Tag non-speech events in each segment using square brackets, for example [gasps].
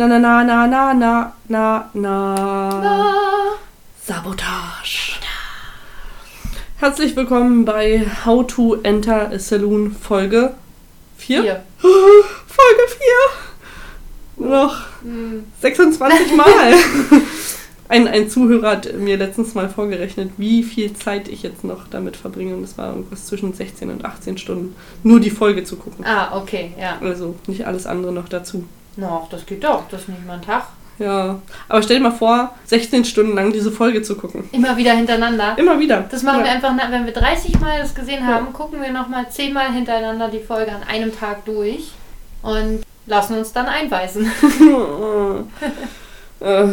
Na na na na na na na na. Sabotage. Herzlich willkommen bei How to Enter a Saloon Folge 4. Hier. [gasps] Folge 4. Noch Hm. 26 Mal. [laughs] Ein, ein Zuhörer hat mir letztens mal vorgerechnet, wie viel Zeit ich jetzt noch damit verbringe. Und es war irgendwas zwischen 16 und 18 Stunden, nur die Folge zu gucken. Ah, okay, ja. Also nicht alles andere noch dazu. Noch, das geht doch. Das ist nicht mal ein Tag. Ja, aber stell dir mal vor, 16 Stunden lang diese Folge zu gucken. Immer wieder hintereinander. Immer wieder. Das machen ja. wir einfach, wenn wir 30 Mal das gesehen haben, gucken wir nochmal 10 Mal hintereinander die Folge an einem Tag durch und lassen uns dann einweisen. [laughs] äh,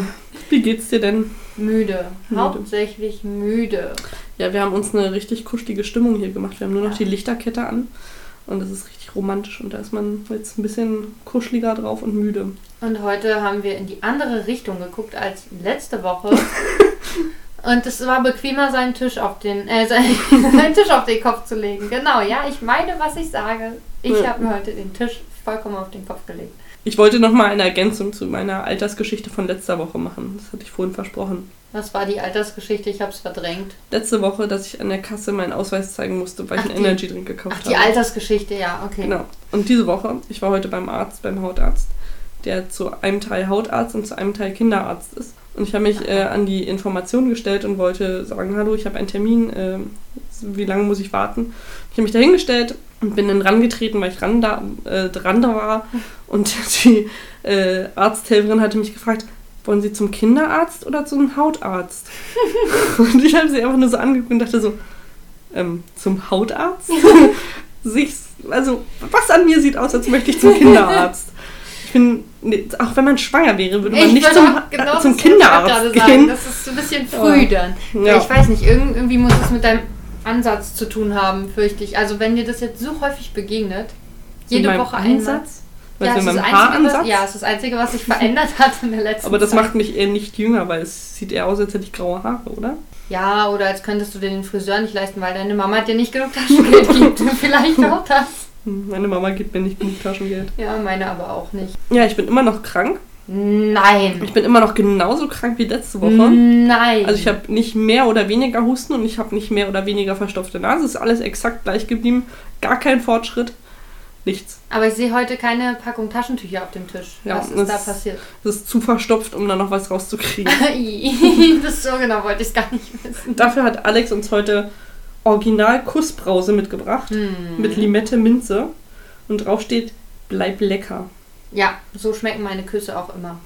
wie geht's dir denn? Müde. Müde. Hauptsächlich müde. Ja, wir haben uns eine richtig kuschelige Stimmung hier gemacht. Wir haben nur noch Ja. die Lichterkette an und das ist richtig romantisch und da ist man jetzt ein bisschen kuscheliger drauf und müde. Und heute haben wir in die andere Richtung geguckt als letzte Woche. [laughs] Und es war bequemer, seinen Tisch auf den, äh, [laughs] seinen, Tisch auf den Kopf zu legen. Genau, ja, ich meine, was ich sage. Ich Ja. habe mir heute den Tisch vollkommen auf den Kopf gelegt. Ich wollte noch mal eine Ergänzung zu meiner Altersgeschichte von letzter Woche machen. Das hatte ich vorhin versprochen. Was war die Altersgeschichte? Ich habe es verdrängt. Letzte Woche, dass ich an der Kasse meinen Ausweis zeigen musste, weil ich Ach, einen die- Energy Drink gekauft Ach, die habe. Altersgeschichte, ja, okay. Genau. Und diese Woche, ich war heute beim Arzt, beim Hautarzt, der zu einem Teil Hautarzt und zu einem Teil Kinderarzt ist. Und ich habe mich äh, an die Information gestellt und wollte sagen, hallo, ich habe einen Termin, äh, wie lange muss ich warten? Ich habe mich da hingestellt und bin dann rangetreten, weil ich ran da, äh, dran da war. Und [laughs] die äh, Arzthelferin hatte mich gefragt, wollen Sie zum Kinderarzt oder zum Hautarzt? [laughs] und ich habe sie einfach nur so angeguckt und dachte so, ähm, zum Hautarzt? [laughs] sich, also was an mir sieht aus, als möchte ich zum Kinderarzt. Ich bin, nee, auch wenn man schwanger wäre, würde man Ich nicht zum, genau zum Kinderarzt gehen. Sagen. Das ist so ein bisschen früh dann. Ja. Ich weiß nicht, irgend- irgendwie muss es mit deinem Ansatz zu tun haben, fürchte ich. Also wenn dir das jetzt so häufig begegnet, jede Woche einmal. Ansatz? Ja, es ist das Einzige, was, ja, es ist das Einzige, was sich verändert hat in der letzten Aber das Zeit. macht mich eher nicht jünger, weil es sieht eher aus, als hätte ich graue Haare, oder? Ja, oder als könntest du dir den Friseur nicht leisten, weil deine Mama dir nicht genug Taschengeld [laughs] gibt. Vielleicht auch das. Meine Mama gibt mir nicht genug Taschengeld. Ja, meine aber auch nicht. Ja, ich bin immer noch krank. Nein. Ich bin immer noch genauso krank wie letzte Woche. Nein. Also ich habe nicht mehr oder weniger Husten und ich habe nicht mehr oder weniger verstopfte Nase. Es ist alles exakt gleich geblieben. Gar kein Fortschritt. Nichts. aber ich sehe heute keine Packung Taschentücher auf dem Tisch. Ja, Was ist da passiert? [laughs] Es ist zu verstopft, um da noch was rauszukriegen. [laughs] das so genau wollte ich es gar nicht wissen. Dafür hat Alex uns heute Original Kussbrause mitgebracht. Hm. Mit Limette Minze. Und drauf steht, bleib lecker. Ja, so schmecken meine Küsse auch immer.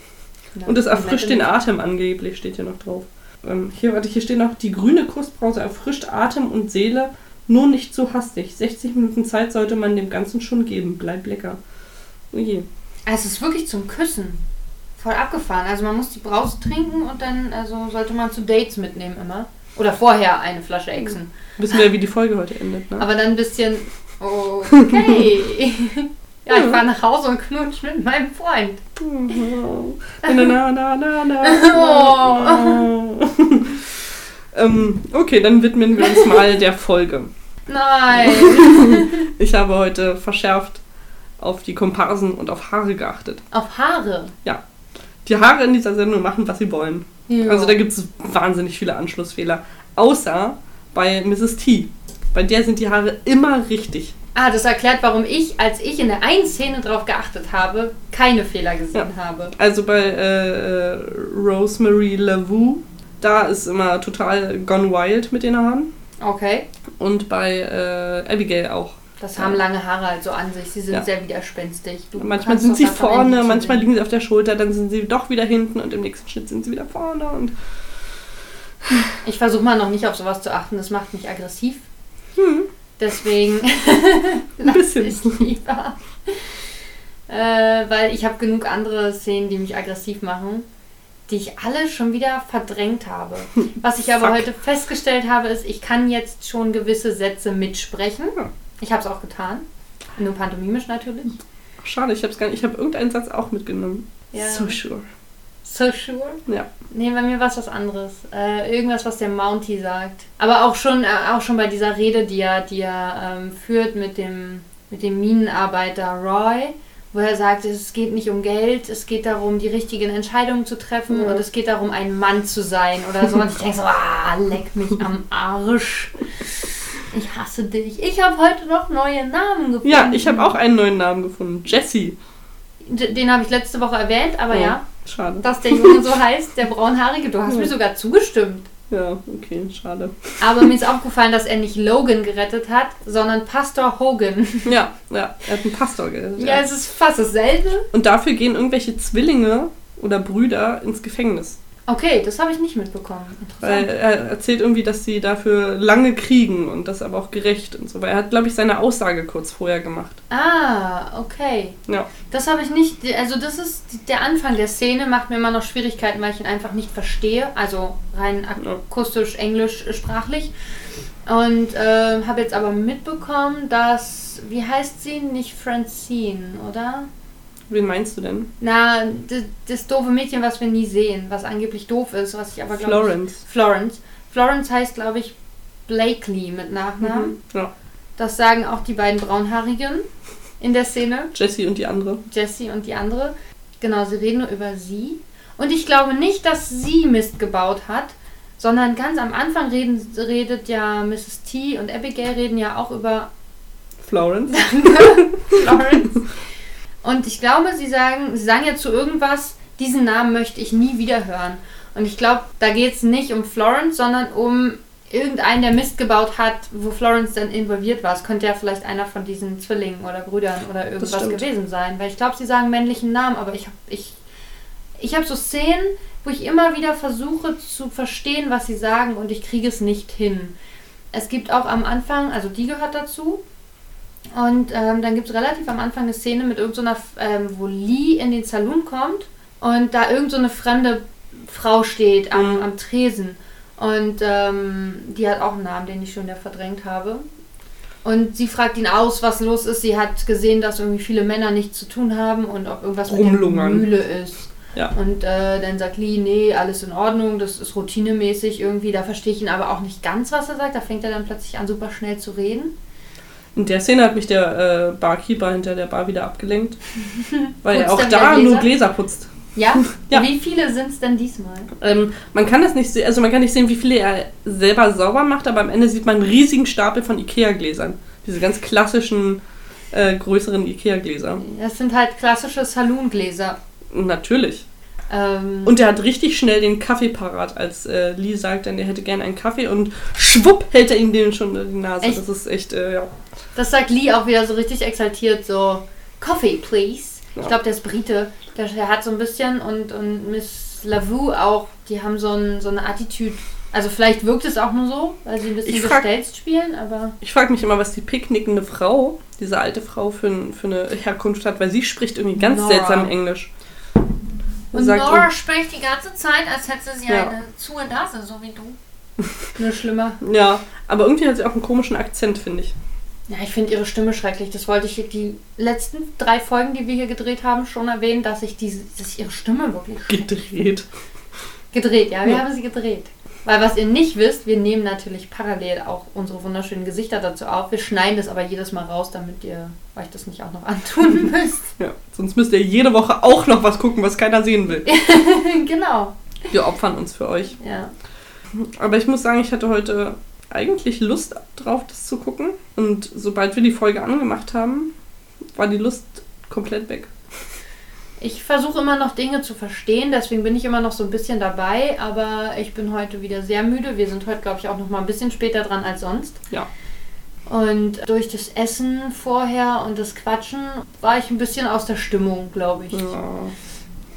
Ja, Und es erfrischt den Atem angeblich, steht hier noch drauf. Ähm, hier, warte, hier steht noch, die grüne Kussbrause erfrischt Atem und Seele, nur nicht zu hastig. 60 Minuten Zeit sollte man dem Ganzen schon geben. Bleib lecker. Oh je. Also es ist wirklich zum Küssen. Voll abgefahren. Also man muss die Brause trinken und dann also sollte man zu Dates mitnehmen immer. Oder vorher eine Flasche Exen. Wissen wir, wie die [laughs] Folge heute endet, ne? Aber dann ein bisschen. [laughs] Okay. Ja, ich fahre nach Hause und knutsch mit meinem Freund. na, na, na, na, na, na. ähm, okay, dann widmen wir uns mal der Folge. Nein. [laughs] Ich habe heute verschärft auf die Komparsen und auf Haare geachtet. Auf Haare. Die Haare in dieser Sendung machen, was sie wollen. Also da gibt es wahnsinnig viele Anschlussfehler. Außer bei Mrs. T. Bei der sind die Haare immer richtig. Ah, das erklärt, warum ich, als ich in der einen Szene drauf geachtet habe, keine Fehler gesehen habe. Also bei äh, äh, Rosemary LaVue, da ist immer total gone wild mit den Haaren. Okay. Und bei äh, Abigail auch. Das haben lange Haare halt so an sich. Sie sind Ja. sehr widerspenstig. Du manchmal sind sie vorne, manchmal liegen sie auf der Schulter, dann sind sie doch wieder hinten und im nächsten Schnitt sind sie wieder vorne. Und Ich versuche mal noch nicht auf sowas zu achten. Das macht mich aggressiv. hm, Deswegen [laughs] ein bisschen. ich lieber. Äh, weil ich habe genug andere Szenen, die mich aggressiv machen, die ich alle schon wieder verdrängt habe. Was ich aber Fuck. heute festgestellt habe, ist, ich kann jetzt schon gewisse Sätze mitsprechen. Ja. Ich habe es auch getan. Nur pantomimisch natürlich. Schade, ich habe gar nicht. Ich habe irgendeinen Satz auch mitgenommen. Ja. So sure. So sure? Ja. Nee, bei mir war es was anderes. Äh, irgendwas, was der Mountie sagt. Aber auch schon, äh, auch schon bei dieser Rede, die er, die er ähm, führt mit dem, mit dem Minenarbeiter Roy, wo er sagt, es geht nicht um Geld, es geht darum, die richtigen Entscheidungen zu treffen Ja. und es geht darum, ein Mann zu sein oder so. Und ich denke so, ah, leck mich am Arsch. Ich hasse dich. Ich habe heute noch neue Namen gefunden. Ja, ich habe auch einen neuen Namen gefunden. Jessie. D- Den habe ich letzte Woche erwähnt, aber Oh, ja, Schade. dass der Junge so heißt, der Braunhaarige. Du hast Ja. mir sogar zugestimmt. Ja, okay, schade. Aber mir ist aufgefallen, dass er nicht Logan gerettet hat, sondern Pastor Hogan. Ja, ja, er hat einen Pastor gerettet. Ja, es ist fast dasselbe. Und dafür gehen irgendwelche Zwillinge oder Brüder ins Gefängnis. Okay, das habe ich nicht mitbekommen. Weil er erzählt irgendwie, dass sie dafür lange kriegen und das aber auch gerecht und so. Weil er hat, glaube ich, seine Aussage kurz vorher gemacht. Ah, okay. Ja. Das habe ich nicht. Also, das ist der Anfang der Szene, macht mir immer noch Schwierigkeiten, weil ich ihn einfach nicht verstehe. Also rein akustisch, englisch, äh, sprachlich. Und ähm, habe jetzt aber mitbekommen, dass. Wie heißt sie? Nicht Francine, oder? Wen meinst du denn? Na, das, das doofe Mädchen, was wir nie sehen, was angeblich doof ist, was ich aber glaube. Florence. Florence. Florence heißt, glaube ich, Blakely mit Nachnamen. Mhm. Ja. Das sagen auch die beiden Braunhaarigen in der Szene. Jessie und die andere. Jessie und die andere. Genau, sie reden nur über sie. Und ich glaube nicht, dass sie Mist gebaut hat, sondern ganz am Anfang reden, redet ja Mrs. T und Abigail reden ja auch über Florence. [laughs] Florence. Und ich glaube, sie sagen, sie sagen ja zu irgendwas, diesen Namen möchte ich nie wieder hören. Und ich glaube, da geht es nicht um Florence, sondern um irgendeinen, der Mist gebaut hat, wo Florence dann involviert war. Es könnte ja vielleicht einer von diesen Zwillingen oder Brüdern oder irgendwas gewesen sein. Weil ich glaube, sie sagen männlichen Namen, aber ich habe ich, ich hab so Szenen, wo ich immer wieder versuche zu verstehen, was sie sagen und ich kriege es nicht hin. Es gibt auch am Anfang, also die gehört dazu, und ähm, dann gibt es relativ am Anfang eine Szene mit irgendeiner, ähm, wo Lee in den Saloon kommt und da irgendeine so eine fremde Frau steht am, Mhm. am Tresen. Und ähm, die hat auch einen Namen, den ich schon wieder verdrängt habe. Und sie fragt ihn aus, was los ist. Sie hat gesehen, dass irgendwie viele Männer nichts zu tun haben und ob irgendwas mit der Rumlungern. Mühle ist. Ja. Und äh, dann sagt Lee, nee, alles in Ordnung, das ist routinemäßig irgendwie. Da verstehe ich ihn aber auch nicht ganz, was er sagt. Da fängt er dann plötzlich an, super schnell zu reden. In der Szene hat mich der äh, Barkeeper hinter der Bar wieder abgelenkt. [laughs] Weil er auch da Gläser? nur Gläser putzt. Ja? [laughs] Ja. Wie viele sind es denn diesmal? Ähm, man kann das nicht sehen, also man kann nicht sehen, wie viele er selber sauber macht, aber am Ende sieht man einen riesigen Stapel von Ikea-Gläsern. Diese ganz klassischen, äh, größeren Ikea-Gläser. Das sind halt klassische Saloon-Gläser. Natürlich. Ähm, Und er hat richtig schnell den Kaffee parat, als äh, Lee sagt, dann er hätte gerne einen Kaffee und schwupp hält er ihm den schon in die Nase. Echt? Das ist echt, äh, ja. das sagt Lee auch wieder so richtig exaltiert, so Coffee, please. Ja. Ich glaube, der ist Brite. Der, der hat so ein bisschen und, und Miss Lavou auch, die haben so, ein, so eine Attitüde. Also vielleicht wirkt es auch nur so, weil sie ein bisschen frag- gestelzt spielen, aber Ich frage mich immer, was die picknickende Frau, diese alte Frau, für, für eine Herkunft hat, weil sie spricht irgendwie ganz Nora. seltsam Englisch. Und Sagt Nora und- spricht die ganze Zeit, als hätte sie Ja. eine zu Nase, so wie du. [laughs] Nur schlimmer. Ja, aber irgendwie hat sie auch einen komischen Akzent, finde ich. Ja, ich finde ihre Stimme schrecklich. Das wollte ich die letzten drei Folgen, die wir hier gedreht haben, schon erwähnen, dass ich diese, dass ich ihre Stimme wirklich Gedreht. gedreht. Ja, wir Ja. haben sie gedreht. Weil was ihr nicht wisst, wir nehmen natürlich parallel auch unsere wunderschönen Gesichter dazu auf. Wir schneiden das aber jedes Mal raus, damit ihr euch das nicht auch noch [laughs] antun [laughs] müsst. Ja, sonst müsst ihr jede Woche auch noch was gucken, was keiner sehen will. [laughs] genau. Wir opfern uns für euch. Ja. Aber ich muss sagen, ich hatte heute eigentlich Lust drauf, das zu gucken. Und sobald wir die Folge angemacht haben, war die Lust komplett weg. Ich versuche immer noch Dinge zu verstehen, deswegen bin ich immer noch so ein bisschen dabei, aber ich bin heute wieder sehr müde. Wir sind heute, glaube ich, auch noch mal ein bisschen später dran als sonst. Ja. Und durch das Essen vorher und das Quatschen war ich ein bisschen aus der Stimmung, glaube ich. Ja.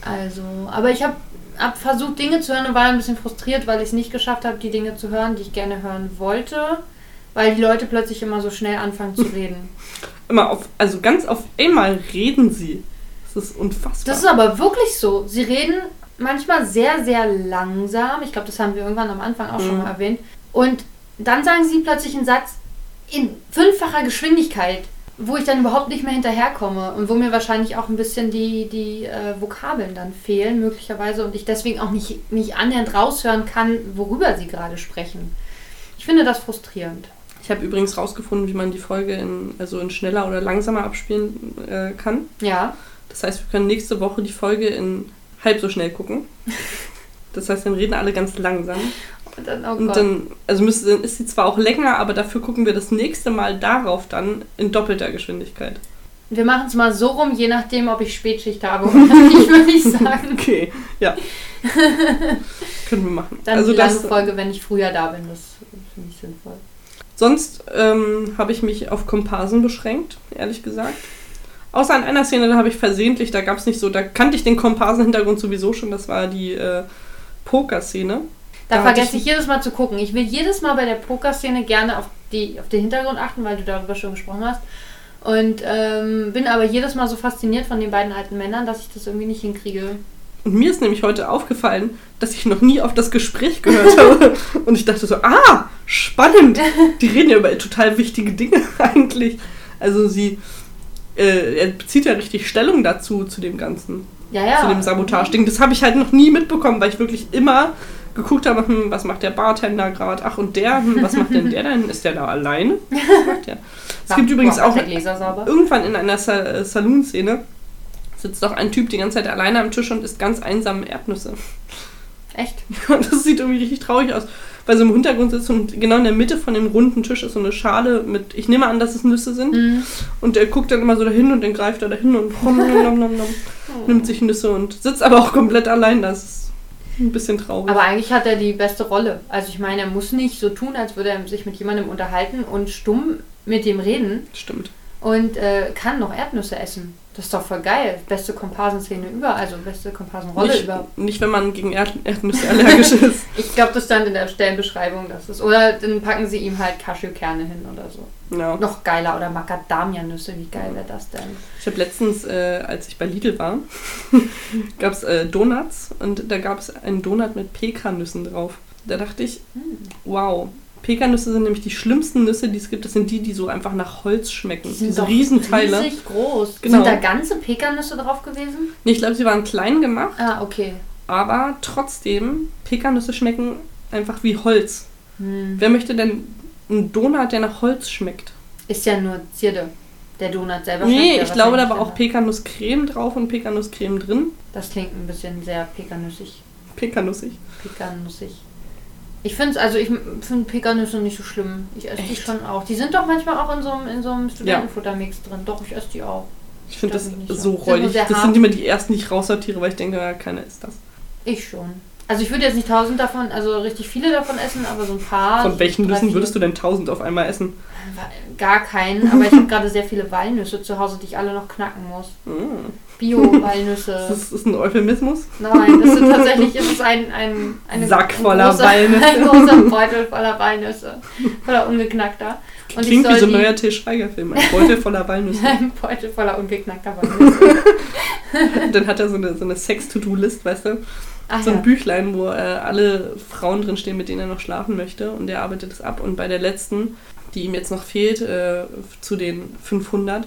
Also, aber ich habe hab versucht, Dinge zu hören und war ein bisschen frustriert, weil ich es nicht geschafft habe, die Dinge zu hören, die ich gerne hören wollte, weil die Leute plötzlich immer so schnell anfangen zu [laughs] reden. Immer auf, also ganz auf einmal reden sie. Das ist unfassbar. Das ist aber wirklich so. Sie reden manchmal sehr, sehr langsam. Ich glaube, das haben wir irgendwann am Anfang auch schon Mhm. mal erwähnt. Und dann sagen sie plötzlich einen Satz in fünffacher Geschwindigkeit, wo ich dann überhaupt nicht mehr hinterherkomme und wo mir wahrscheinlich auch ein bisschen die, die äh, Vokabeln dann fehlen, möglicherweise, und ich deswegen auch nicht, nicht annähernd raushören kann, worüber sie gerade sprechen. Ich finde das frustrierend. ich habe übrigens rausgefunden, wie man die Folge in, also in schneller oder langsamer abspielen äh, kann. Ja. Das heißt, wir können nächste Woche die Folge in halb so schnell gucken. Das heißt, dann reden alle ganz langsam. Und dann, oh Und dann, also müsste, dann ist sie zwar auch länger, aber dafür gucken wir das nächste Mal darauf dann in doppelter Geschwindigkeit. wir machen es mal so rum, je nachdem, ob ich Spätschicht habe oder [laughs] nicht, würde ich sagen. Okay, ja. [laughs] Können wir machen. Dann also die lange das, Folge, wenn ich früher da bin, das finde ich sinnvoll. sonst ähm, habe ich mich auf Komparsen beschränkt, ehrlich gesagt. Außer an einer Szene, da habe ich versehentlich, da gab es nicht so, da kannte ich den Komparsen-Hintergrund sowieso schon, das war die äh, Poker-Szene. Da, Da vergesse ich- ich jedes Mal zu gucken. Ich will jedes Mal bei der Pokerszene gerne auf, die, auf den Hintergrund achten, weil du darüber schon gesprochen hast. Und ähm, bin aber jedes Mal so fasziniert von den beiden alten Männern, dass ich das irgendwie nicht hinkriege. Und mir ist nämlich heute aufgefallen, dass ich noch nie auf das Gespräch gehört [laughs] habe. Und ich dachte so, ah, spannend. [laughs] Die reden ja über total wichtige Dinge [laughs] eigentlich. Also sie, äh, er bezieht ja richtig Stellung dazu, zu dem Ganzen, Ja, ja. zu dem Sabotage-Ding. Das habe ich halt noch nie mitbekommen, weil ich wirklich immer geguckt habe, hm, was macht der Bartender gerade? Ach, und der, hm, was macht denn der denn? Ist der da alleine? [laughs] Was macht der? Es gibt übrigens auch irgendwann in einer Sa äh, Saloon-Szene sitzt doch ein Typ die ganze Zeit alleine am Tisch und isst ganz einsam Erdnüsse. Echt? [laughs] Und das sieht irgendwie richtig traurig aus, weil so im Hintergrund sitzt und genau in der Mitte von dem runden Tisch ist so eine Schale mit, ich nehme an, dass es Nüsse sind. Mhm. Und er guckt dann immer so dahin und dann greift er dahin und nom, nom, nom, nom, [laughs] nimmt sich Nüsse und sitzt aber auch komplett allein. Das ist ein bisschen traurig. Aber eigentlich hat er die beste Rolle. Also ich meine, er muss nicht so tun, als würde er sich mit jemandem unterhalten und stumm mit dem reden Stimmt. Und äh, kann noch Erdnüsse essen. Das ist doch voll geil. Beste Komparsenszene über, also beste Komparsenrolle über. nicht, wenn man gegen Erd Erdnüsse allergisch [laughs] ist. Ich glaube, das stand in der Stellenbeschreibung, dass es. Oder dann packen sie ihm halt Cashewkerne hin oder so. Ja. Noch geiler. Oder Macadamia-Nüsse, wie geil wäre das denn? Ich habe letztens, äh, als ich bei Lidl war, [laughs] gab es äh, Donuts und da gab es einen Donut mit Pekannüssen drauf. Da dachte ich, Hm. wow. Pekannüsse sind nämlich die schlimmsten Nüsse, die es gibt. Das sind die, die so einfach nach Holz schmecken. Die sind Diese Riesenteile. riesig groß. Genau. Sind da ganze Pekannüsse drauf gewesen? Nee, ich glaube, sie waren klein gemacht, Ah, okay. aber trotzdem, Pekannüsse schmecken einfach wie Holz. Hm. Wer möchte denn einen Donut, der nach Holz schmeckt? Ist ja nur Zierde. Der Donut selber Nee, ich glaube, da war auch Pekannuscreme drauf und Pekannuscreme drin. Das klingt ein bisschen sehr pekannüssig. Pekanussig. Pekanussig. Ich finde also ich finde Pekannüsse nicht so schlimm. Ich esse die schon auch. Die sind doch manchmal auch in so einem, in so einem Studentenfuttermix drin. Doch, ich esse die auch. Ich finde das so räudig. Das sind immer die ersten, die ich raussortiere, weil ich denke, ja, keiner ist das. Ich schon. Also ich würde jetzt nicht tausend davon, also richtig viele davon essen, aber so ein paar. Von welchen Nüssen würdest du denn tausend auf einmal essen? Gar keinen, aber ich habe gerade sehr viele Walnüsse zu Hause, die ich alle noch knacken muss. Mm. Bio-Walnüsse. [laughs] Das ist ein Euphemismus. Nein, das sind tatsächlich ist es ein, ein eine, Sack ein voller großer, [laughs] Walnüsse. Ein großer Beutel voller Walnüsse. Voller ungeknackter. Und ich Klingt wie so ein neuer Til Schweiger-Film. Ein Beutel voller Walnüsse. [laughs] Ein Beutel voller ungeknackter Walnüsse. Dann hat er so eine, so eine Sex-To-Do-List, weißt du? Ach so ein ja. Büchlein, wo äh, alle Frauen drinstehen, mit denen er noch schlafen möchte. Und er arbeitet es ab. Und bei der letzten, die ihm jetzt noch fehlt, äh, zu den 500,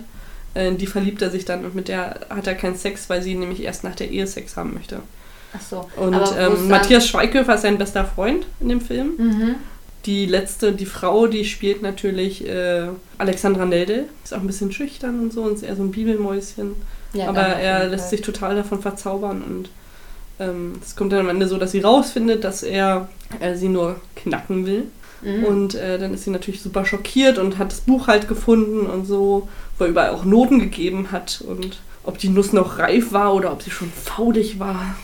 äh, die verliebt er sich dann. Und mit der hat er keinen Sex, weil sie nämlich erst nach der Ehe Sex haben möchte. Ach so. Und ähm, Matthias Schweighöfer ist sein bester Freund in dem Film. Mhm. Die letzte, die Frau, die spielt natürlich äh, Alexandra Nelde. Ist auch ein bisschen schüchtern und so und ist eher so ein Bibelmäuschen. Ja, Aber er lässt sich total davon verzaubern und es kommt dann am Ende so, dass sie rausfindet, dass er äh, sie nur knacken will. Mhm. Und äh, dann ist sie natürlich super schockiert und hat das Buch halt gefunden und so, wo er überall auch Noten gegeben hat und ob die Nuss noch reif war oder ob sie schon faulig war.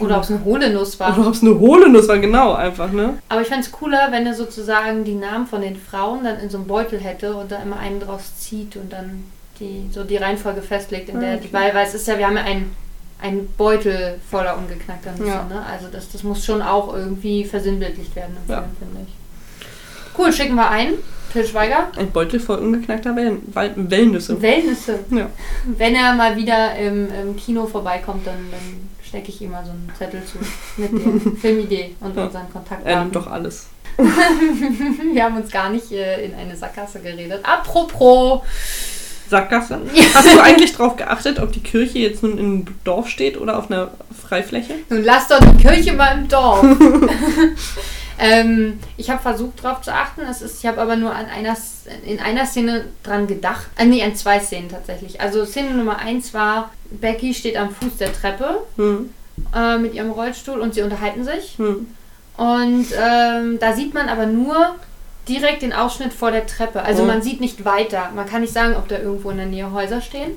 Oder ob es eine hohle Nuss war. oder ob es eine hohle Nuss war, genau, einfach, ne? Aber ich fände es cooler, wenn er sozusagen die Namen von den Frauen dann in so einem Beutel hätte und da immer einen draus zieht und dann die, so die Reihenfolge festlegt, in Ah, der okay. die, weil, weil es ist ja, wir haben ja einen, einen Beutel voller ungeknackter Nüsse, Ja. ne? Also das, das muss schon auch irgendwie versinnbildlicht werden im Ja. Film, finde ich. Cool, schicken wir ein. Till Schweiger. Ein Beutel voll ungeknackter Wellen, Wellnüsse. Wellnüsse. Ja. Wenn er mal wieder im, im Kino vorbeikommt, dann, dann stecke ich ihm mal so einen Zettel zu mit der [laughs] Filmidee und Ja. unseren Er Kontaktdaten. nimmt doch alles. [laughs] Wir haben uns gar nicht äh, in eine Sackgasse geredet. Apropos, Sackgasse. [laughs] Hast du eigentlich darauf geachtet, ob die Kirche jetzt nun im Dorf steht oder auf einer Freifläche? nun lass doch die Kirche mal im Dorf. [laughs] [laughs] Ähm, ich habe versucht darauf zu achten. Es ist, ich habe aber nur an einer, in einer Szene dran gedacht. Äh, nee, an zwei Szenen tatsächlich. Also Szene Nummer eins war, Becky steht am Fuß der Treppe Hm. äh, mit ihrem Rollstuhl und sie unterhalten sich. Hm. Und ähm, da sieht man aber nur direkt den Ausschnitt vor der Treppe. Also Oh. man sieht nicht weiter. Man kann nicht sagen, ob da irgendwo in der Nähe Häuser stehen.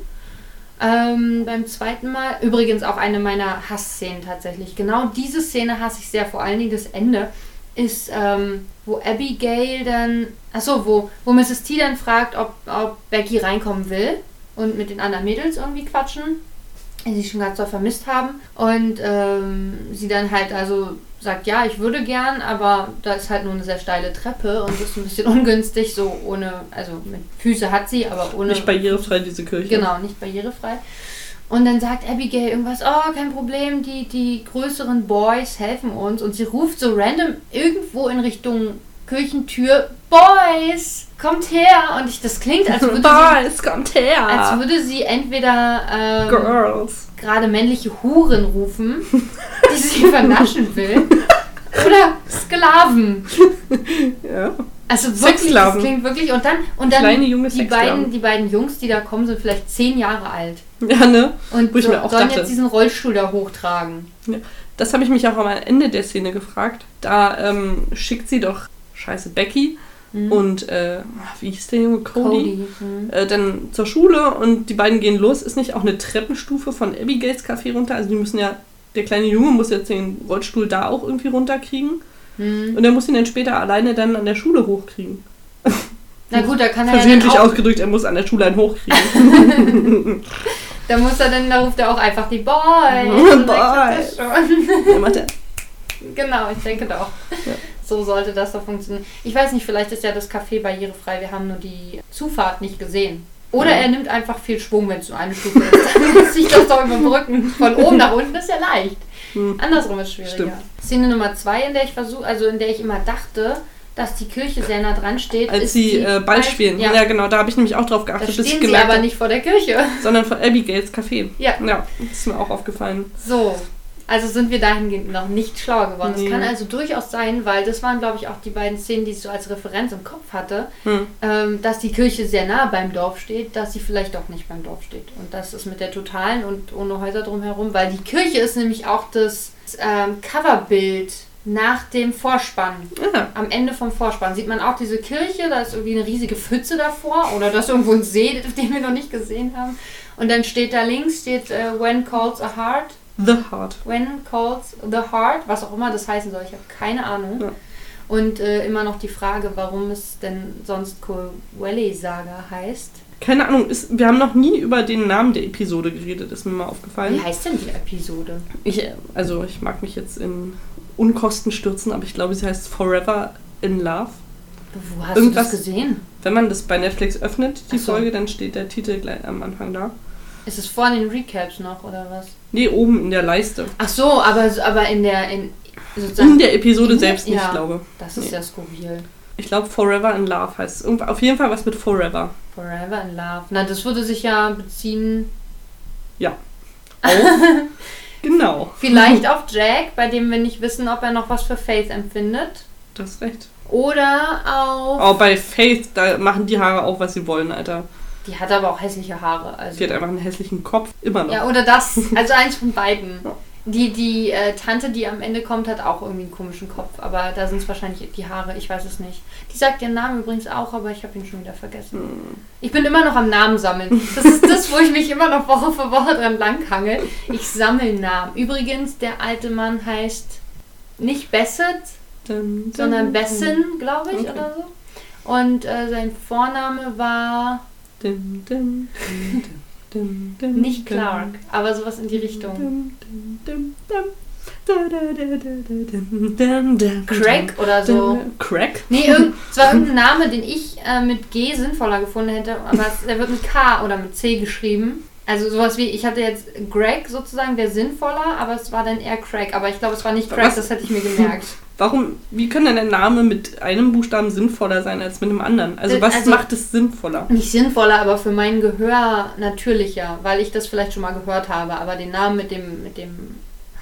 Ähm, beim zweiten Mal, übrigens auch eine meiner Hassszenen tatsächlich. Genau diese Szene hasse ich sehr, vor allen Dingen das Ende, ist, ähm, wo Abigail dann, achso, wo, wo Mrs. T dann fragt, ob, ob Becky reinkommen will und mit den anderen Mädels irgendwie quatschen, die sie schon ganz doll vermisst haben. Und ähm, sie dann halt also sagt, ja, ich würde gern, aber da ist halt nur eine sehr steile Treppe und ist ein bisschen [laughs] ungünstig, so ohne, also mit Füße hat sie, aber ohne. Nicht barrierefrei, diese Kirche. Genau, nicht barrierefrei. Und dann sagt Abigail irgendwas, oh, kein Problem, die, die größeren Boys helfen uns. Und sie ruft so random irgendwo in Richtung Kirchentür, Boys, kommt her. Und ich, das klingt, als würde sie, Boys, kommt her! als würde sie entweder ähm, Girls. Gerade männliche Huren rufen, die sie [laughs] vernaschen will, oder Sklaven. Ja. Also wirklich, das Sexsklaven. klingt wirklich. Und dann, und dann Kleine junge die, beiden, die beiden Jungs, die da kommen, sind vielleicht zehn Jahre alt. Ja, ne? Und Wo so, sollen dachte. jetzt diesen Rollstuhl da hochtragen. Das habe ich mich auch am Ende der Szene gefragt. Da ähm, schickt sie doch, scheiße, Becky Mhm. und, äh, wie hieß der Junge? Cody. Mhm. Äh, dann zur Schule und die beiden gehen los. Ist nicht auch eine Treppenstufe von Abigails Café runter? Also die müssen ja, der kleine Junge muss jetzt den Rollstuhl da auch irgendwie runterkriegen. Mhm. Und er muss ihn dann später alleine dann an der Schule hochkriegen. [laughs] Na gut, da kann er ja Versehentlich auch, ausgedrückt, er muss an der Schule einen hochkriegen. [laughs] [laughs] da muss er dann, da ruft er auch einfach die Boys. Und Boys. Er macht er, Genau, ich denke doch. Ja. So sollte das doch funktionieren. Ich weiß nicht, vielleicht ist ja das Café barrierefrei, wir haben nur die Zufahrt nicht gesehen. Oder Ja. er nimmt einfach viel Schwung, wenn es nur eine Stufe ist. [laughs] Dann lässt sich das doch überbrücken. Von oben nach unten ist ja leicht. Hm. Andersrum ist schwieriger. Stimmt. Szene Nummer zwei, in der ich versuche, also in der ich immer dachte, dass die Kirche sehr nah dran steht. als sie äh, Ball spielen. Ja. Ja, genau, da habe ich nämlich auch drauf da geachtet, bis ich stehen sie aber nicht vor der Kirche. [laughs] sondern von Abigails Café. Ja. Ja, das ist mir auch aufgefallen. So, also sind wir dahingehend noch nicht schlauer geworden. Es Nee. kann also durchaus sein, weil das waren, glaube ich, auch die beiden Szenen, die ich so als Referenz im Kopf hatte, Hm. ähm, dass die Kirche sehr nah beim Dorf steht, dass sie vielleicht doch nicht beim Dorf steht. Und das ist mit der totalen und ohne Häuser drumherum, weil die Kirche ist nämlich auch das ähm, Coverbild nach dem Vorspann. Ja. Am Ende vom Vorspann sieht man auch diese Kirche, da ist irgendwie eine riesige Pfütze davor oder da ist irgendwo ein See, [laughs] den wir noch nicht gesehen haben. Und dann steht da links, steht äh, When Calls a Heart. The Heart. When Calls the Heart, was auch immer das heißen soll, ich habe keine Ahnung. Ja. Und äh, immer noch die Frage, warum es denn sonst Coelho Saga heißt. Keine Ahnung, ist, wir haben noch nie über den Namen der Episode geredet, ist mir mal aufgefallen. Wie heißt denn die Episode? Ich, äh, also ich mag mich jetzt in Unkosten stürzen, aber ich glaube, sie heißt Forever in Love. Wo hast Irgendwas- du das gesehen? Wenn man das bei Netflix öffnet, die so. Folge, dann steht der Titel gleich am Anfang da. Ist es vor den Recaps noch oder was? Nee, oben in der Leiste. Ach so, aber, aber in der in sozusagen In der Episode In der- selbst nicht, ja. glaube das ist Nee. ja skurril. ich. glaube, Forever in Love heißt es. Auf jeden Fall was mit Forever. Forever in Love. Na, das würde sich ja beziehen [laughs] Auf, genau. vielleicht auf Jack, bei dem wir nicht wissen, ob er noch was für Faith empfindet. Das ist recht. Oder auf. Aber bei Faith, da machen die Haare auch, was sie wollen, Alter. Die hat aber auch hässliche Haare. Also. Sie hat einfach einen hässlichen Kopf. Immer noch. Ja, oder das. Also eins von beiden. Ja. Die, die äh, Tante, die am Ende kommt, hat auch irgendwie einen komischen Kopf. Aber da sind es wahrscheinlich die Haare, ich weiß es nicht. Die sagt ihren Namen übrigens auch, aber ich habe ihn schon wieder vergessen. Hm. Ich bin immer noch am Namen sammeln. Das ist das, wo ich mich immer noch Woche für Woche dran langhange. Ich sammle Namen. Übrigens, der alte Mann heißt nicht Bassett, dun, sondern dun, Besson, glaube ich, Okay. oder so. Und äh, sein Vorname war dun, dun, dun, nicht Clark, aber sowas in die Richtung. Craig oder so. Craig? Nee, irgend, es war irgendein Name, den ich äh, mit G sinnvoller gefunden hätte, aber es, der wird mit K oder mit C geschrieben. Also sowas wie, ich hatte jetzt Greg sozusagen, wäre sinnvoller, aber es war dann eher Craig. Aber ich glaube, es war nicht Craig, Was? das hätte ich mir gemerkt. [laughs] Warum, wie kann denn ein Name mit einem Buchstaben sinnvoller sein als mit einem anderen? Also Das- was also- macht es sinnvoller? Nicht sinnvoller, aber für mein Gehör natürlicher, weil ich das vielleicht schon mal gehört habe. Aber den Namen mit dem, mit dem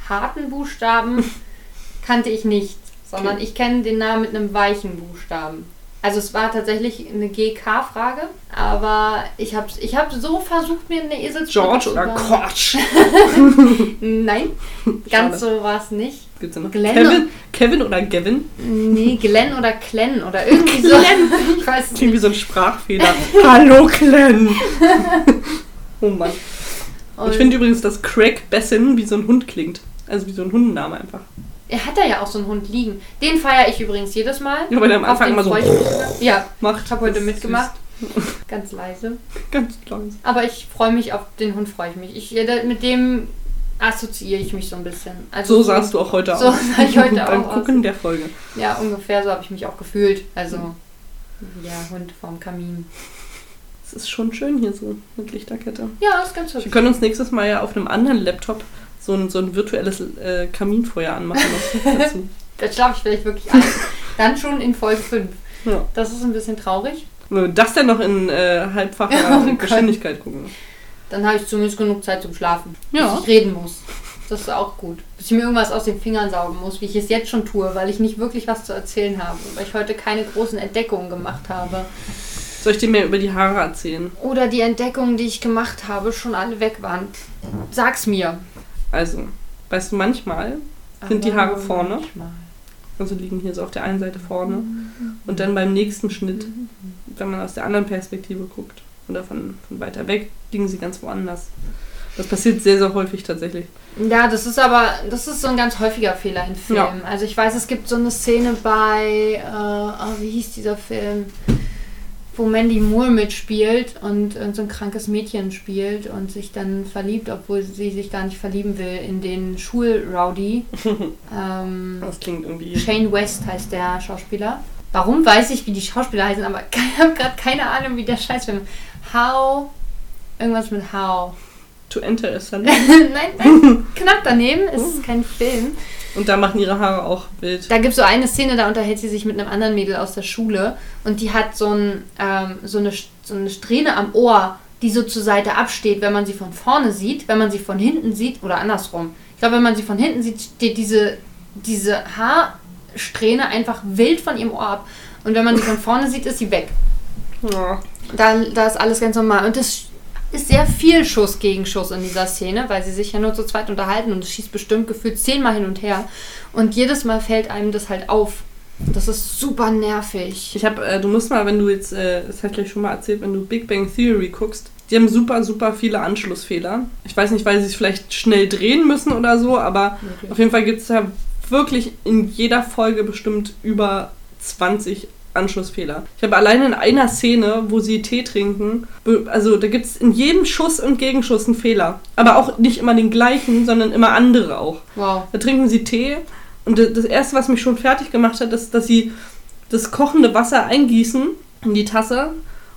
harten Buchstaben [laughs] kannte ich nicht. sondern ich kenne den Namen mit einem weichen Buchstaben. Also es war tatsächlich eine GK-Frage, aber ich habe ich hab so versucht, mir eine Eselsbrücke George oder. Quatsch? [laughs] Nein, ganz so war es nicht. Gibt's noch? Glenn Kevin, Kevin oder Gavin? Nee, Glenn oder Glenn oder irgendwie so. [laughs] Ich weiß es Klingt wie nicht. so ein Sprachfehler. [laughs] Hallo Glenn! oh Mann. Und Ich finde übrigens, dass Craig Bessin wie so ein Hund klingt. Also wie so ein Hundenname einfach. Er hat da ja auch so einen Hund liegen. Den feiere ich übrigens jedes Mal. Ja, weil der am Anfang immer so. [laughs] Ja, macht. ich habe heute mitgemacht. Ganz leise. [laughs] Ganz leise. Aber ich freue mich auf den Hund, freue ich mich. Ich, mit dem assoziiere ich mich so ein bisschen. Also So sahst du auch heute So aus. sah ich heute [laughs] Beim auch Gucken der Folge. Ja, ungefähr so habe ich mich auch gefühlt. Also, ja, Hund vorm Kamin. Es ist schon schön hier so mit Lichterkette. Ja, ist ganz Wir hübsch. können uns nächstes Mal ja auf einem anderen Laptop so ein, so ein virtuelles äh, Kaminfeuer anmachen. noch [laughs] dazu. Da schlafe ich vielleicht wirklich ein. Dann schon in Folge 5. Ja. Das ist ein bisschen traurig. Wenn wir das dann noch in äh, halbfacher [laughs] Oh. Geschwindigkeit gucken. Dann habe ich zumindest genug Zeit zum Schlafen. Ja. Bis ich reden muss. Das ist auch gut. Bis ich mir irgendwas aus den Fingern saugen muss, wie ich es jetzt schon tue, weil ich nicht wirklich was zu erzählen habe. Weil ich heute keine großen Entdeckungen gemacht habe. Soll ich dir mehr über die Haare erzählen? Oder die Entdeckungen, die ich gemacht habe, schon alle weg waren. Sag's mir. Also, weißt du, manchmal Sind die Haare vorne? manchmal. Also liegen hier so auf der einen Seite vorne. Und dann beim nächsten Schnitt, wenn man aus der anderen Perspektive guckt oder von, von weiter weg, liegen sie ganz woanders. Das passiert sehr, sehr häufig tatsächlich. Ja, das ist aber, das ist so ein ganz häufiger Fehler in Filmen. Ja. Also ich weiß, es gibt so eine Szene bei, äh, oh, wie hieß dieser Film, wo Mandy Moore mitspielt und irgend so ein krankes Mädchen spielt und sich dann verliebt, obwohl sie sich gar nicht verlieben will, in den Schulrowdy. [laughs] ähm, Das klingt irgendwie. Shane West heißt der Schauspieler. Warum weiß ich, wie die Schauspieler heißen, aber [laughs] ich habe gerade keine Ahnung, wie der Scheißfilm. How. Irgendwas mit How. To enter a salon. [laughs] nein, nein, [laughs] knapp daneben. Es ist kein Film. Und da machen ihre Haare auch wild. Da gibt es so eine Szene, da unterhält sie sich mit einem anderen Mädel aus der Schule und die hat so, ein, ähm, so, eine, so eine Strähne am Ohr, die so zur Seite absteht, wenn man sie von vorne sieht, wenn man sie von hinten sieht oder andersrum. Ich glaube, wenn man sie von hinten sieht, steht diese, diese Haarsträhne einfach wild von ihrem Ohr ab. Und wenn man sie von vorne sieht, ist sie weg. Ja. Da, da ist alles ganz normal. Und das ist sehr viel Schuss gegen Schuss in dieser Szene, weil sie sich ja nur zu zweit unterhalten und es schießt bestimmt gefühlt zehnmal hin und her. Und jedes Mal fällt einem das halt auf. Das ist super nervig. Ich habe, äh, du musst mal, wenn du jetzt, äh, das habe ich gleich schon mal erzählt, wenn du Big Bang Theory guckst, die haben super, super viele Anschlussfehler. Ich weiß nicht, weil sie es vielleicht schnell drehen müssen oder so, aber auf jeden Fall gibt es da wirklich in jeder Folge bestimmt über 20 Anschlussfehler. Ich habe alleine in einer Szene, wo sie Tee trinken, also da gibt es in jedem Schuss und Gegenschuss einen Fehler. Aber auch nicht immer den gleichen, sondern immer andere auch. Wow. Da trinken sie Tee und das das erste, was mich schon fertig gemacht hat, ist, dass sie das kochende Wasser eingießen in die Tasse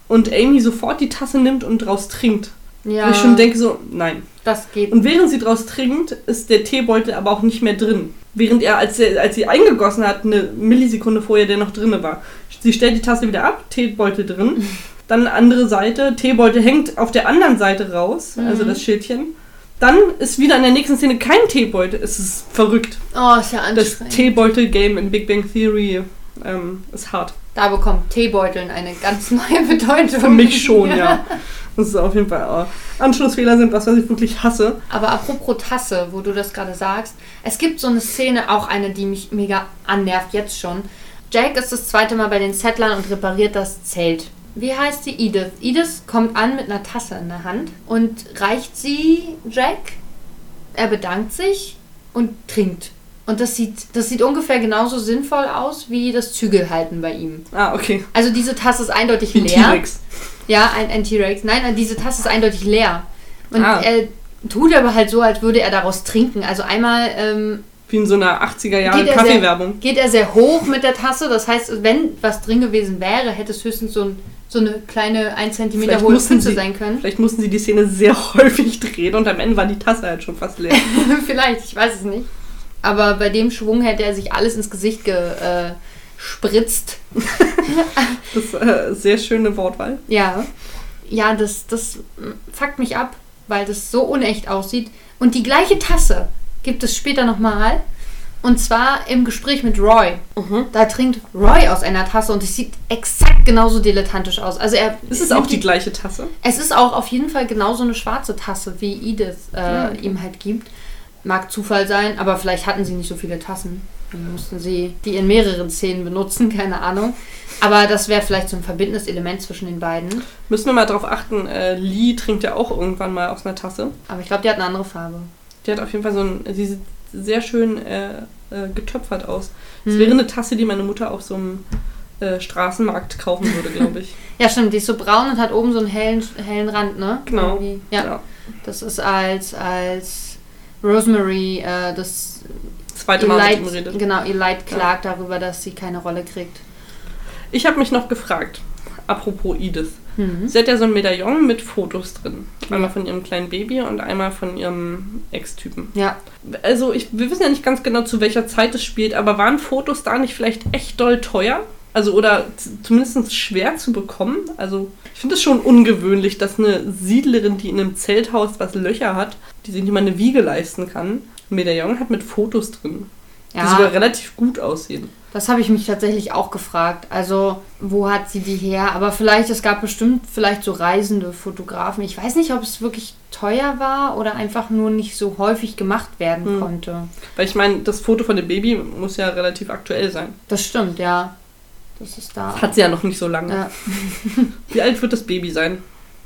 und Amy sofort die Tasse nimmt und draus trinkt. Ja, Wo ich schon denke so, nein. das geht. Und während sie draus trinkt, ist der Teebeutel aber auch nicht mehr drin. Während er, als, er, als sie eingegossen hat, eine Millisekunde vorher, der noch drin war. Sie stellt die Tasse wieder ab, Teebeutel drin. [laughs] Dann andere Seite, Teebeutel hängt auf der anderen Seite raus, also Mhm. das Schildchen. Dann ist wieder in der nächsten Szene kein Teebeutel. Es ist verrückt. Oh, ist ja Das anstrengend. Teebeutel-Game in Big Bang Theory ähm, ist hart. da bekommt Teebeuteln eine ganz neue Bedeutung. Für mich schon, ja. [laughs] Das ist auf jeden Fall. Äh, Anschlussfehler sind was, was ich wirklich hasse. Aber apropos Tasse, wo du das gerade sagst, es gibt so eine Szene, auch eine, die mich mega annervt, jetzt schon. Jack ist das zweite Mal bei den Settlern und repariert das Zelt. Wie heißt sie? Edith. Edith kommt an mit einer Tasse in der Hand und reicht sie Jack. Er bedankt sich und trinkt. Und das sieht, das sieht ungefähr genauso sinnvoll aus wie das Zügelhalten bei ihm. Ah, okay. Also diese Tasse ist eindeutig leer. T-Rex. Ja, ein, ein T-Rex. Nein, diese Tasse ist eindeutig leer. Und Ah. er tut aber halt so, als würde er daraus trinken. Also einmal ähm, Wie in so einer 80er Jahre Geht er Kaffeewerbung. geht er sehr hoch mit der Tasse. Das heißt, wenn was drin gewesen wäre, hätte es höchstens so, ein, so eine kleine 1 cm hohe Pfütze sie- sein können. Vielleicht mussten sie die Szene sehr [laughs] häufig drehen und am Ende war die Tasse halt schon fast leer. [laughs] Vielleicht, ich weiß es nicht. Aber bei dem Schwung hätte er sich alles ins Gesicht gespritzt. [laughs] Das ist äh, sehr schöne Wortwahl. Ja. Ja, das, das fuckt mich ab, weil das so unecht aussieht. Und die gleiche Tasse gibt es später nochmal. Und zwar im Gespräch mit Roy. Mhm. Da trinkt Roy aus einer Tasse und es sieht exakt genauso dilettantisch aus. Also er Ist es auch die gleiche Tasse? Es ist auch auf jeden Fall genauso eine schwarze Tasse, wie Edith äh, Ja. ihm halt gibt. Mag Zufall sein, aber vielleicht hatten sie nicht so viele Tassen. Dann mussten sie die in mehreren Szenen benutzen, [laughs] keine Ahnung. Aber das wäre vielleicht so ein verbindendes Element zwischen den beiden. Müssen wir mal drauf achten, äh, Lee trinkt ja auch irgendwann mal aus einer Tasse. Aber ich glaube, die hat eine andere Farbe. Die hat auf jeden Fall so ein, sie sieht sehr schön äh, äh, getöpfert aus. Das Hm. wäre eine Tasse, die meine Mutter auf so einem äh, Straßenmarkt kaufen würde, glaube ich. [laughs] Ja, stimmt, die ist so braun und hat oben so einen hellen, hellen Rand, ne? Genau. Irgendwie. Ja, das ist als, als Rosemary äh, das Zweite Mal mit ihm redet. genau, Elite klagt darüber, dass sie keine Rolle kriegt. Ich habe mich noch gefragt, apropos Edith. Mhm. Sie hat ja so ein Medaillon mit Fotos drin. Einmal von ihrem kleinen Baby und einmal von ihrem Ex-Typen. Ja, Also ich, wir wissen ja nicht ganz genau, zu welcher Zeit es spielt, aber waren Fotos da nicht vielleicht echt doll teuer? Also oder zumindest schwer zu bekommen? Also ich finde es schon ungewöhnlich, dass eine Siedlerin, die in einem Zelthaus was Löcher hat, die sich nicht mal eine Wiege leisten kann, Medaillon hat mit Fotos drin, die sogar ja relativ gut aussehen. das habe ich mich tatsächlich auch gefragt. Also, wo hat sie die her? Aber vielleicht, es gab bestimmt vielleicht so reisende Fotografen. Ich weiß nicht, ob es wirklich teuer war oder einfach nur nicht so häufig gemacht werden Hm. konnte. Weil ich meine, das Foto von dem Baby muss ja relativ aktuell sein. Das stimmt, ja. Das ist da. Das hat sie ja noch nicht so lange. Ja. [laughs] Wie alt wird das Baby sein?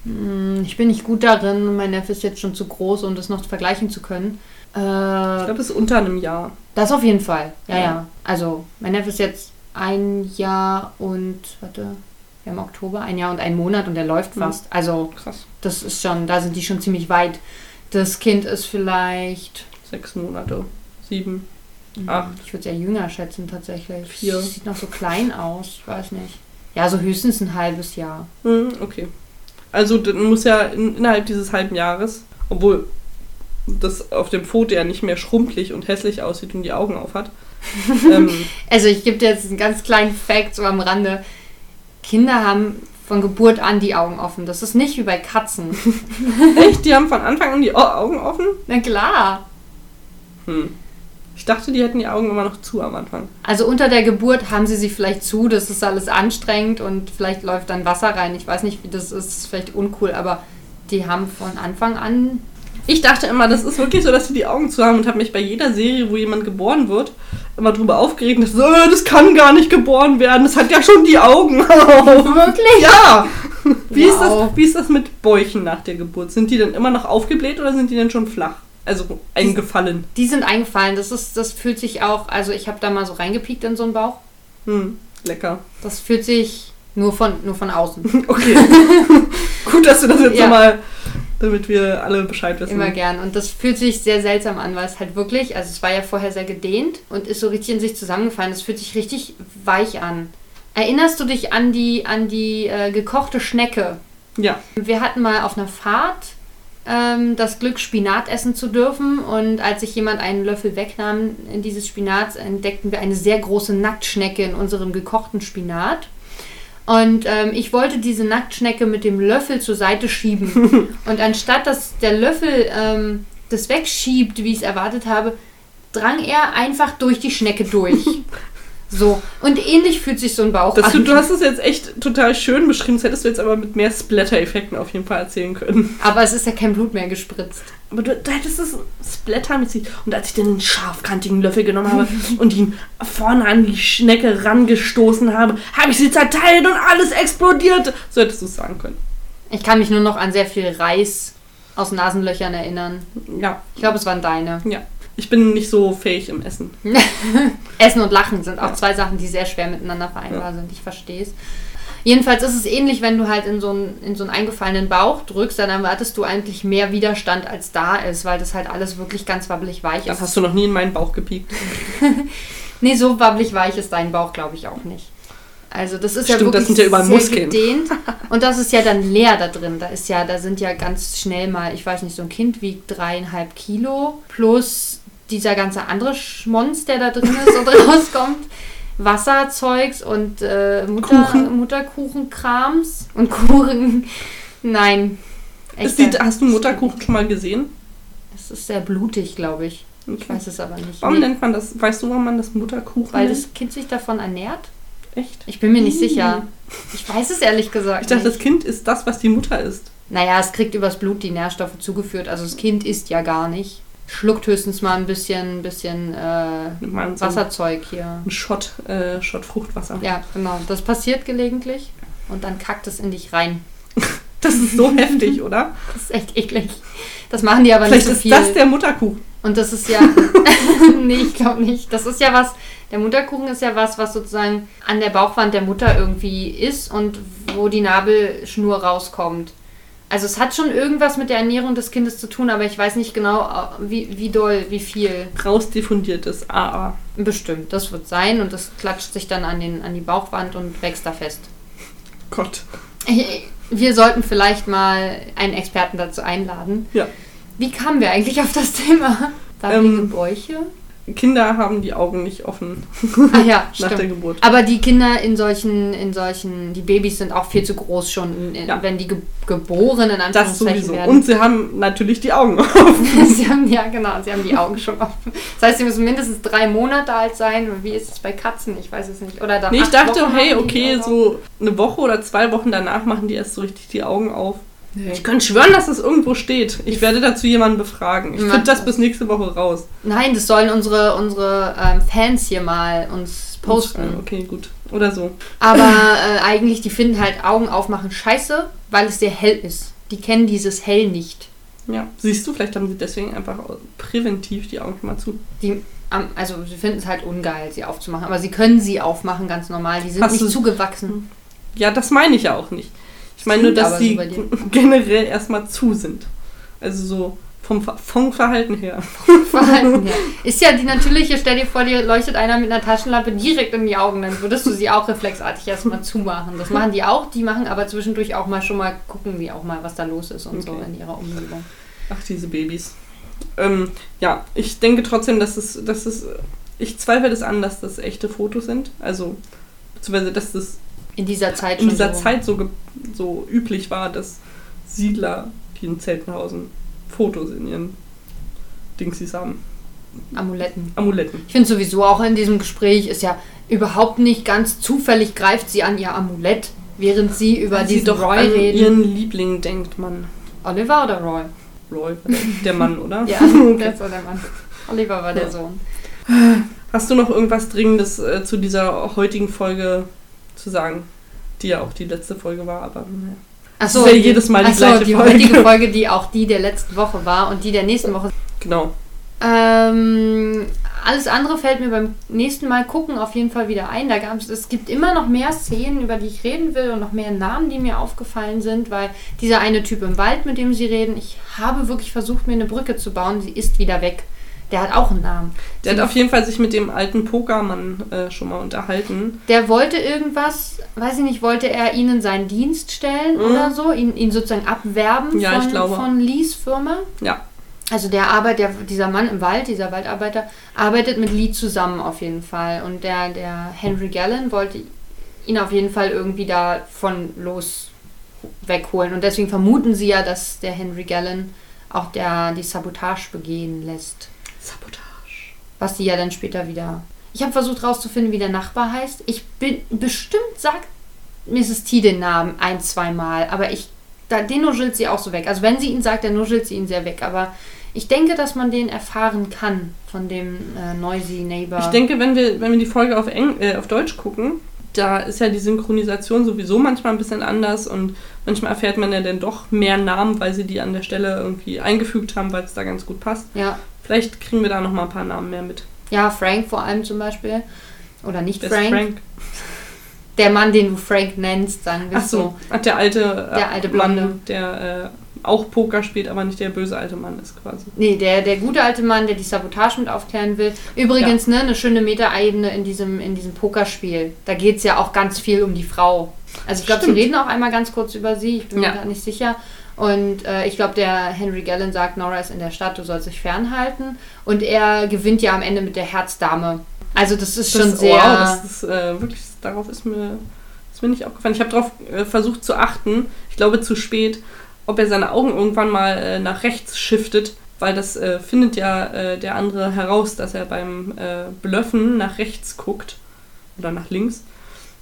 Hm, Ich bin nicht gut darin. Mein Neffe ist jetzt schon zu groß, um das noch vergleichen zu können. Ich Äh, glaube, es ist unter einem Jahr. das auf jeden Fall. Ja, Ja. ja. Also, mein Neffe ist jetzt ein Jahr und, warte, wir haben Oktober, ein Jahr und ein Monat und der läuft Mhm. fast. Also, Krass. das ist schon, da sind die schon ziemlich weit. Das Kind ist vielleicht, Sechs Monate. Sieben. Acht. ich würde es eher jünger schätzen tatsächlich. Vier. Sieht noch so klein aus, ich weiß nicht. Ja, so höchstens ein halbes Jahr. Hm, okay. Also dann muss ja in, innerhalb dieses halben Jahres, obwohl das auf dem Foto ja nicht mehr schrumpelig und hässlich aussieht und die Augen aufhat. [laughs] ähm, Also ich gebe dir jetzt einen ganz kleinen Fact so am Rande. Kinder haben von Geburt an die Augen offen. Das ist nicht wie bei Katzen. [laughs] echt, die haben von Anfang an die Au- Augen offen? Na klar. Hm. Ich dachte, die hätten die Augen immer noch zu am Anfang. Also unter der Geburt haben sie sie vielleicht zu, das ist alles anstrengend und vielleicht läuft dann Wasser rein. Ich weiß nicht, wie das ist, das ist vielleicht uncool, aber die haben von Anfang an. Ich dachte immer, das ist wirklich so, dass sie die Augen zu haben und habe mich bei jeder Serie, wo jemand geboren wird, immer drüber aufgeregt dachte, so, äh, das kann gar nicht geboren werden, das hat ja schon die Augen [laughs] auf. Wirklich? Ja! [laughs] Wie, ist Wow. das, wie ist das mit Bäuchen nach der Geburt? Sind die dann immer noch aufgebläht oder sind die dann schon flach? Also eingefallen. Die sind eingefallen. Das ist, das fühlt sich auch. Also ich habe da mal so reingepiekt in so einen Bauch. Hm, lecker. Das fühlt sich nur von, nur von außen. [laughs] Okay. Gut, dass du das jetzt Ja. nochmal, damit wir alle Bescheid wissen. Immer gern. Und das fühlt sich sehr seltsam an, weil es halt wirklich, also es war ja vorher sehr gedehnt und ist so richtig in sich zusammengefallen. Es fühlt sich richtig weich an. Erinnerst du dich an die, an die äh, gekochte Schnecke? Ja. Wir hatten mal auf einer Fahrt ähm, das Glück, Spinat essen zu dürfen. Und als sich jemand einen Löffel wegnahm in dieses Spinat, entdeckten wir eine sehr große Nacktschnecke in unserem gekochten Spinat. Und ähm, ich wollte diese Nacktschnecke mit dem Löffel zur Seite schieben. [laughs] Und anstatt dass der Löffel ähm, das wegschiebt, wie ich es erwartet habe, drang er einfach durch die Schnecke durch. [laughs] So. Und ähnlich fühlt sich so ein Bauch Das, du, an. du hast es jetzt echt total schön beschrieben, das hättest du jetzt aber mit mehr Splatter-Effekten auf jeden Fall erzählen können. Aber es ist ja kein Blut mehr gespritzt. Aber du, du hättest es splattermäßig. Und als ich dann den scharfkantigen Löffel genommen habe [laughs] und ihn vorne an die Schnecke rangestoßen habe, habe ich sie zerteilt und alles explodiert. So hättest du es sagen können. Ich kann mich nur noch an sehr viel Reis aus Nasenlöchern erinnern. Ja, Ich glaube, es waren deine. ja. Ich bin nicht so fähig im Essen. [laughs] Essen und Lachen sind auch Ja. zwei Sachen, die sehr schwer miteinander vereinbar sind. Ich verstehe es. Jedenfalls ist es ähnlich, wenn du halt in so, einen, in so einen eingefallenen Bauch drückst, dann erwartest du eigentlich mehr Widerstand, als da ist, weil das halt alles wirklich ganz wabbelig weich Das ist. hast du noch nie in meinen Bauch gepiekt. [laughs] Nee, so wabbelig weich ist dein Bauch, glaube ich, auch nicht. Also das ist ja Stimmt, das wirklich sind ja überall sehr Muskeln. gedehnt. [laughs] Und das ist ja dann leer da drin. Da ist ja, da sind ja ganz schnell mal, ich weiß nicht, so ein Kind wiegt dreieinhalb Kilo plus dieser ganze andere Schmonz, der da drin ist und [laughs] rauskommt. Wasserzeugs und äh, Mutter, Kuchen. Mutterkuchenkrams und Kuchen. [laughs] Nein. Die, hast du Mutterkuchen schon mal gesehen? Das ist sehr blutig, glaube ich. Ich Okay. weiß es aber nicht. Warum Nee, nennt man das, weißt du, warum man das Mutterkuchen weil nennt? das Kind sich davon ernährt? Echt? Ich bin mir nicht Ih. sicher. Ich weiß es ehrlich gesagt Ich dachte, das nicht. Kind ist das, was die Mutter ist. Naja, es kriegt übers Blut die Nährstoffe zugeführt. Also das Kind isst ja gar nicht. Schluckt höchstens mal ein bisschen, bisschen äh, Wasserzeug hier. Ein Shot, äh, Shot Fruchtwasser. Ja, genau. Das passiert gelegentlich. Und dann kackt es in dich rein. [laughs] Das ist so heftig, oder? Das ist echt eklig. Das machen die aber Vielleicht nicht so ist viel. das der Mutterkuchen. Und das ist ja. [laughs] [laughs] nee, ich glaube nicht. Das ist ja was. Der Mutterkuchen ist ja was, was sozusagen an der Bauchwand der Mutter irgendwie ist und wo die Nabelschnur rauskommt. Also es hat schon irgendwas mit der Ernährung des Kindes zu tun, aber ich weiß nicht genau, wie, wie doll, wie viel. Rausdiffundiertes AA. Bestimmt. Das wird sein und das klatscht sich dann an, den, an die Bauchwand und wächst da fest. Gott. Wir sollten vielleicht mal einen Experten dazu einladen. Ja. Wie kamen wir eigentlich auf das Thema? Wabbelige Ähm, Bäuche? Kinder haben die Augen nicht offen Ah ja, [laughs] nach der stimmt. Geburt. Aber die Kinder in solchen, in solchen, die Babys sind auch viel zu groß schon, in- Ja. wenn die ge geboren in Anführungszeichen werden. Und sie haben natürlich die Augen offen. [laughs] sie haben, ja, genau, sie haben die Augen schon offen. Das heißt, sie müssen mindestens drei Monate alt sein. Wie ist es bei Katzen? Ich weiß es nicht. Oder da Nee, ich acht dachte, Wochen hey, okay, so eine Woche oder zwei Wochen danach machen die erst so richtig die Augen auf. Ich könnte schwören, dass das irgendwo steht. Ich werde dazu jemanden befragen. Ich finde das bis nächste Woche raus. Nein, das sollen unsere, unsere ähm, Fans hier mal uns posten. Okay, gut. Oder so. Aber [laughs] äh, eigentlich, die finden halt Augen aufmachen scheiße, weil es sehr hell ist. Die kennen dieses Hell nicht. Ja. Siehst du, vielleicht haben sie deswegen einfach präventiv die Augen mal zu. Die, also sie finden es halt ungeil, sie aufzumachen. Aber sie können sie aufmachen, ganz normal. Die sind Hast nicht zugewachsen. Ja, das meine ich ja auch nicht. Ich meine nur, dass so sie dir. [laughs] generell erstmal zu sind. Also so vom, vom Verhalten her. Verhalten her. Ist ja die natürliche, stell dir vor, dir leuchtet einer mit einer Taschenlampe direkt in die Augen, dann würdest du sie auch reflexartig erstmal zumachen. Das machen die auch, die machen aber zwischendurch auch mal schon mal, gucken die auch mal, was da los ist und so Okay. in ihrer Umgebung. Ach, diese Babys. Ähm, ja, ich denke trotzdem, dass es, dass es. Ich zweifle das an, dass das echte Fotos sind. Also, beziehungsweise, dass das In dieser Zeit in dieser so. Zeit so, so üblich war, dass Siedler, die in Zeltenhausen Fotos in ihren Dingsies haben. Amuletten. Amuletten. Ich finde sowieso auch in diesem Gespräch ist ja überhaupt nicht ganz zufällig greift sie an ihr Amulett, während sie über Weil sie diesen doch Roy an reden. ihren Liebling denkt, man. Oliver oder Roy? Roy, der, der Mann, oder? [laughs] Ja, [laughs] ist so der Mann. Oliver war der Ja. Sohn. Hast du noch irgendwas Dringendes äh, zu dieser heutigen Folge zu sagen? Die ja auch die letzte Folge war, aber naja. Achso, ja jedes Mal die achso, gleiche die Folge. heutige Folge, die auch die der letzten Woche war und die der nächsten Woche. Genau. Ähm, alles andere fällt mir beim nächsten Mal gucken auf jeden Fall wieder ein. Da gab's, es gibt immer noch mehr Szenen, über die ich reden will und noch mehr Namen, die mir aufgefallen sind, weil dieser eine Typ im Wald, mit dem sie reden, ich habe wirklich versucht, mir eine Brücke zu bauen. Sie ist wieder weg. Der hat auch einen Namen. Der hat auf jeden Fall sich mit dem alten Pokermann äh, schon mal unterhalten. Der wollte irgendwas, weiß ich nicht, wollte er ihnen seinen Dienst stellen Mhm. oder so, ihn, ihn sozusagen abwerben Ja, von, von Lees Firma. Ja. Also der Arbeit, der, dieser Mann im Wald, dieser Waldarbeiter, arbeitet mit Lee zusammen auf jeden Fall. Und der, der Henry Gallen wollte ihn auf jeden Fall irgendwie davon los wegholen. Und deswegen vermuten sie ja, dass der Henry Gallen auch der, die Sabotage begehen lässt. Sabotage. Was sie ja dann später wieder. Ich habe versucht rauszufinden, wie der Nachbar heißt. Ich bin bestimmt sagt Mrs. T den Namen ein, zwei Mal, aber ich da, den nuschelt sie auch so weg. Also wenn sie ihn sagt, dann nuschelt sie ihn sehr weg. Aber ich denke, dass man den erfahren kann von dem äh, Noisy Neighbor. Ich denke, wenn wir, wenn wir die Folge auf, Eng äh, auf Deutsch gucken, da ist ja die Synchronisation sowieso manchmal ein bisschen anders und manchmal erfährt man ja dann doch mehr Namen, weil sie die an der Stelle irgendwie eingefügt haben, weil es da ganz gut passt. ja. Vielleicht kriegen wir da noch mal ein paar Namen mehr mit. ja, Frank vor allem zum Beispiel. Oder nicht Frank. Frank? [laughs] Der Mann, den du Frank nennst, sagen wir Ach so, Ach, der alte, äh, Der alte Blonde. Mann, der äh, auch Poker spielt, aber nicht der böse alte Mann ist quasi. Nee, der, der gute alte Mann, der die Sabotage mit aufklären will. Übrigens, ne, eine schöne Metaebene in diesem, in diesem Pokerspiel. Da geht es ja auch ganz viel um die Frau. Also ich glaube, sie reden auch einmal ganz kurz über sie, ich bin mir Ja. gar nicht sicher. Und äh, ich glaube, der Henry Gallen sagt, Nora ist in der Stadt, du sollst dich fernhalten. Und er gewinnt ja am Ende mit der Herzdame. Also das ist schon das, sehr... Wow, das ist äh, wirklich, darauf ist mir, ist mir nicht aufgefallen. Ich habe darauf äh, versucht zu achten, ich glaube zu spät, ob er seine Augen irgendwann mal äh, nach rechts shiftet, weil das äh, findet ja äh, der andere heraus, dass er beim Blöffen nach rechts guckt oder nach links.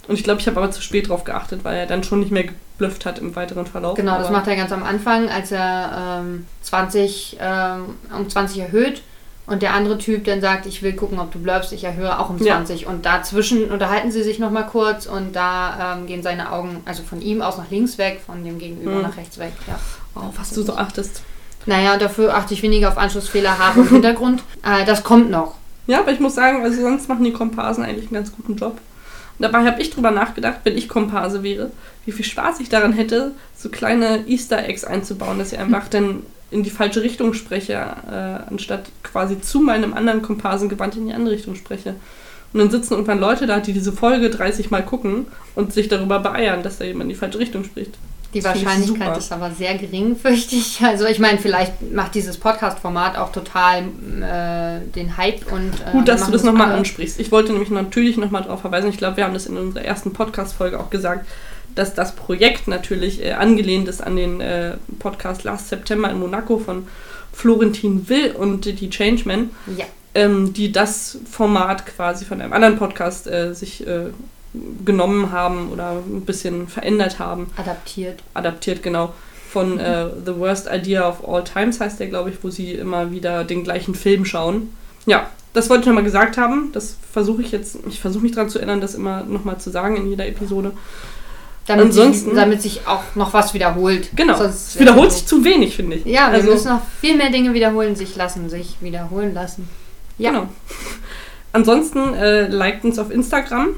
Und ich glaube, ich habe aber zu spät drauf geachtet, weil er dann schon nicht mehr geblufft hat im weiteren Verlauf. Genau, das macht er ganz am Anfang, als er ähm, 20 ähm, um 20 erhöht und der andere Typ dann sagt, ich will gucken, ob du bleibst, ich erhöhe auch um Ja. 20. Und dazwischen unterhalten sie sich nochmal kurz und da ähm, gehen seine Augen, also von ihm aus nach links weg, von dem Gegenüber Mhm. nach rechts weg. Ja. Oh, was du so achtest. Naja, dafür achte ich weniger auf Anschlussfehler, Haare im Hintergrund. [laughs] Äh, das kommt noch. Ja, aber ich muss sagen, also sonst machen die Komparsen eigentlich einen ganz guten Job. Dabei habe ich drüber nachgedacht, wenn ich Komparse wäre, wie viel Spaß ich daran hätte, so kleine Easter Eggs einzubauen, dass ich [laughs] einfach dann in die falsche Richtung spreche, äh, anstatt quasi zu meinem anderen Komparsen gewandt in die andere Richtung spreche. Und dann sitzen irgendwann Leute da, die diese Folge 30 Mal gucken und sich darüber beeiern, dass da jemand in die falsche Richtung spricht. Die Das Wahrscheinlichkeit ist aber sehr gering, [laughs] fürchte ich. Also ich meine, vielleicht macht dieses Podcast-Format auch total äh, den Hype und äh, Gut, dass du das nochmal ansprichst. Ich wollte nämlich natürlich nochmal darauf verweisen, ich glaube, wir haben das in unserer ersten Podcast-Folge auch gesagt, dass das Projekt natürlich äh, angelehnt ist an den äh, Podcast Last September in Monaco von Florentin Will und die Changeman, Ja, ähm, die das Format quasi von einem anderen Podcast äh, sich äh, genommen haben oder ein bisschen verändert haben adaptiert. adaptiert, genau. Von äh, The Worst Idea of All Times heißt der, glaube ich, wo sie immer wieder den gleichen Film schauen. Ja, das wollte ich nochmal gesagt haben. Das versuche ich jetzt, ich versuche mich daran zu erinnern, das immer nochmal zu sagen in jeder Episode. Damit, Ansonsten- sich, damit sich auch noch was wiederholt. Genau. Sonst Es wiederholt sich zu wenig, finde ich. Ja, wir also, müssen noch viel mehr Dinge wiederholen, sich lassen, sich wiederholen lassen. Ja. Genau. Ansonsten äh, liked uns auf Instagram,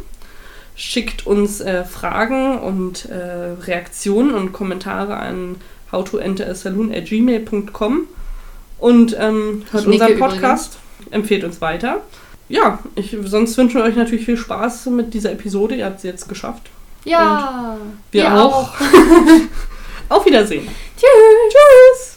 schickt uns äh, Fragen und äh, Reaktionen und Kommentare an howtoenterasaloon@gmail.com und ähm, hört unseren Podcast, empfehlt uns weiter. Ja, ich, sonst wünschen wir euch natürlich viel Spaß mit dieser Episode. Ihr habt sie jetzt geschafft. Ja, Wir auch. [laughs] Auf Wiedersehen. Tschüss. Tschüss.